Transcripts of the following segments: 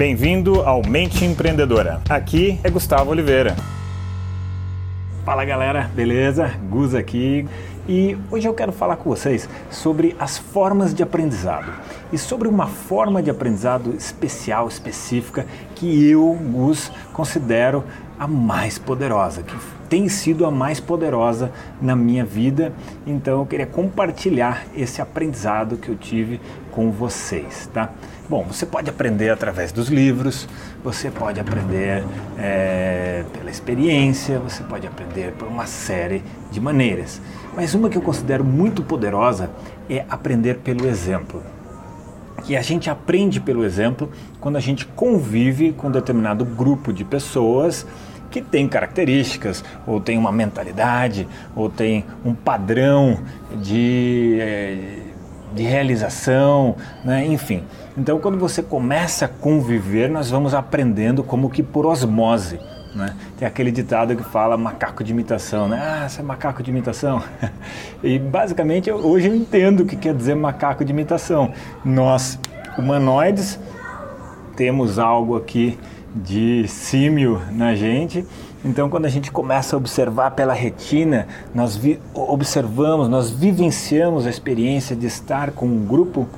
Bem-vindo ao Mente Empreendedora. Aqui é Gustavo Oliveira. Fala galera, beleza? Gus aqui. E hoje eu quero falar com vocês sobre as formas de aprendizado e sobre uma forma de aprendizado especial, específica, que eu, Gus, considero a mais poderosa, que tem sido a mais poderosa na minha vida. Então eu queria compartilhar esse aprendizado que eu tive com vocês, tá? Bom, você pode aprender através dos livros, você pode aprender é, pela experiência, você pode aprender por uma série de maneiras. Mas uma que eu considero muito poderosa é aprender pelo exemplo. E a gente aprende pelo exemplo quando a gente convive com um determinado grupo de pessoas que tem características, ou tem uma mentalidade, ou tem um padrão de, eh, de realização, né? enfim. Então, quando você começa a conviver, nós vamos aprendendo como que por osmose. Né? Tem aquele ditado que fala macaco de imitação, né? Ah, você é macaco de imitação. e basicamente hoje eu entendo o que quer dizer macaco de imitação. Nós, humanoides, temos algo aqui de símio na gente. Então, quando a gente começa a observar pela retina, nós observamos, nós vivenciamos a experiência de estar com um grupo,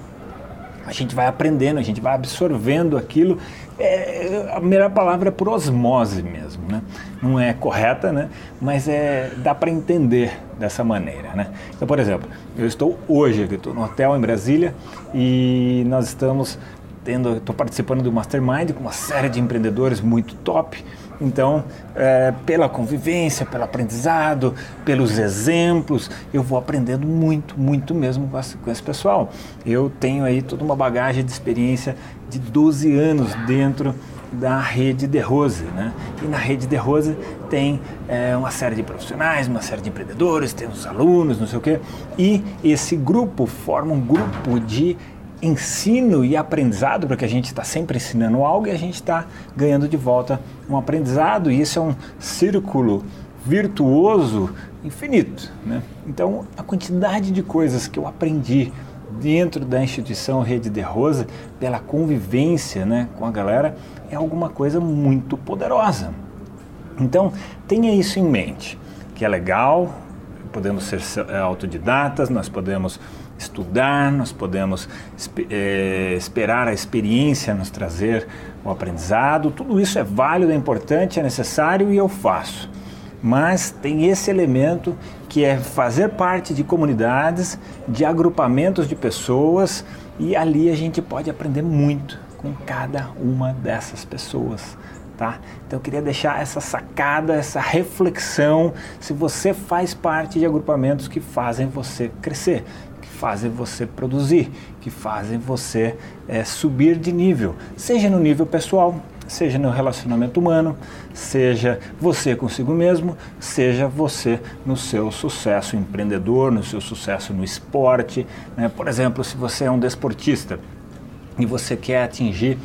a gente vai aprendendo, a gente vai absorvendo aquilo. É, a melhor palavra é por osmose mesmo, né? Não é correta, né? Mas é, dá para entender dessa maneira, né? Então, por exemplo, eu estou hoje, estou no hotel em Brasília e nós estamos tendo, estou participando do Mastermind com uma série de empreendedores muito top. Então, é, pela convivência, pelo aprendizado, pelos exemplos, eu vou aprendendo muito, muito mesmo com esse, com esse pessoal. Eu tenho aí toda uma bagagem de experiência de 12 anos dentro da rede de Rose, né? E na rede de Rose tem é, uma série de profissionais, uma série de empreendedores, tem os alunos, não sei o quê. E esse grupo forma um grupo de ensino e aprendizado, porque a gente está sempre ensinando algo e a gente está ganhando de volta um aprendizado, e isso é um círculo virtuoso infinito. Né? Então, a quantidade de coisas que eu aprendi dentro da instituição Rede de Rosa, pela convivência né, com a galera, é alguma coisa muito poderosa. Então, tenha isso em mente, que é legal, podemos ser é, autodidatas, nós podemos estudar, nós podemos é, esperar a experiência nos trazer o aprendizado. Tudo isso é válido, é importante, é necessário e eu faço. Mas tem esse elemento que é fazer parte de comunidades, de agrupamentos de pessoas e ali a gente pode aprender muito com cada uma dessas pessoas. Tá? Então eu queria deixar essa sacada, essa reflexão, se você faz parte de agrupamentos que fazem você crescer, fazem você produzir, que fazem você é, subir de nível, seja no nível pessoal, seja no relacionamento humano, seja você consigo mesmo, seja você no seu sucesso empreendedor, no seu sucesso no esporte. Né? Por exemplo, se você é um desportista e você quer atingir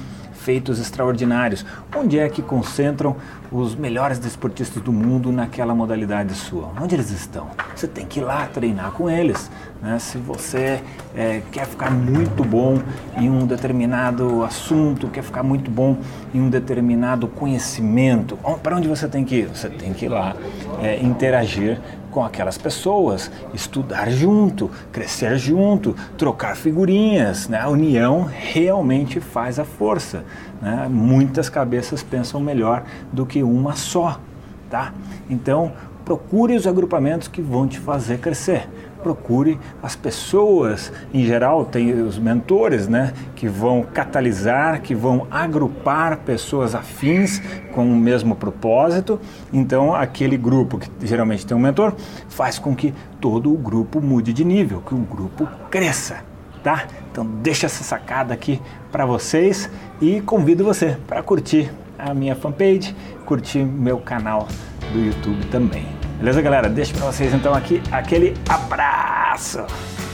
feitos extraordinários. Onde é que concentram os melhores desportistas do mundo naquela modalidade sua? Onde eles estão? Você tem que ir lá treinar com eles. Né? Se você é, quer ficar muito bom em um determinado assunto, quer ficar muito bom em um determinado conhecimento, para onde você tem que ir? Você tem que ir lá é, interagir com aquelas pessoas, estudar junto, crescer junto, trocar figurinhas. Né? A união realmente faz a força. Né? Muitas cabeças pensam melhor do que uma só. Tá? Então, procure os agrupamentos que vão te fazer crescer procure as pessoas, em geral, tem os mentores, né, que vão catalisar, que vão agrupar pessoas afins com o mesmo propósito. Então, aquele grupo que geralmente tem um mentor faz com que todo o grupo mude de nível, que o grupo cresça, tá? Então, deixa essa sacada aqui para vocês e convido você para curtir a minha fanpage, curtir meu canal do YouTube também. Beleza, galera? Deixo para vocês então aqui aquele abraço.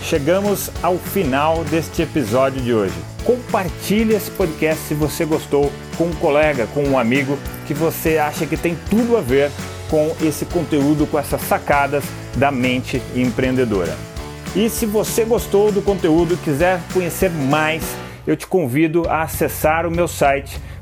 Chegamos ao final deste episódio de hoje. Compartilhe esse podcast se você gostou com um colega, com um amigo que você acha que tem tudo a ver com esse conteúdo, com essas sacadas da mente empreendedora. E se você gostou do conteúdo e quiser conhecer mais, eu te convido a acessar o meu site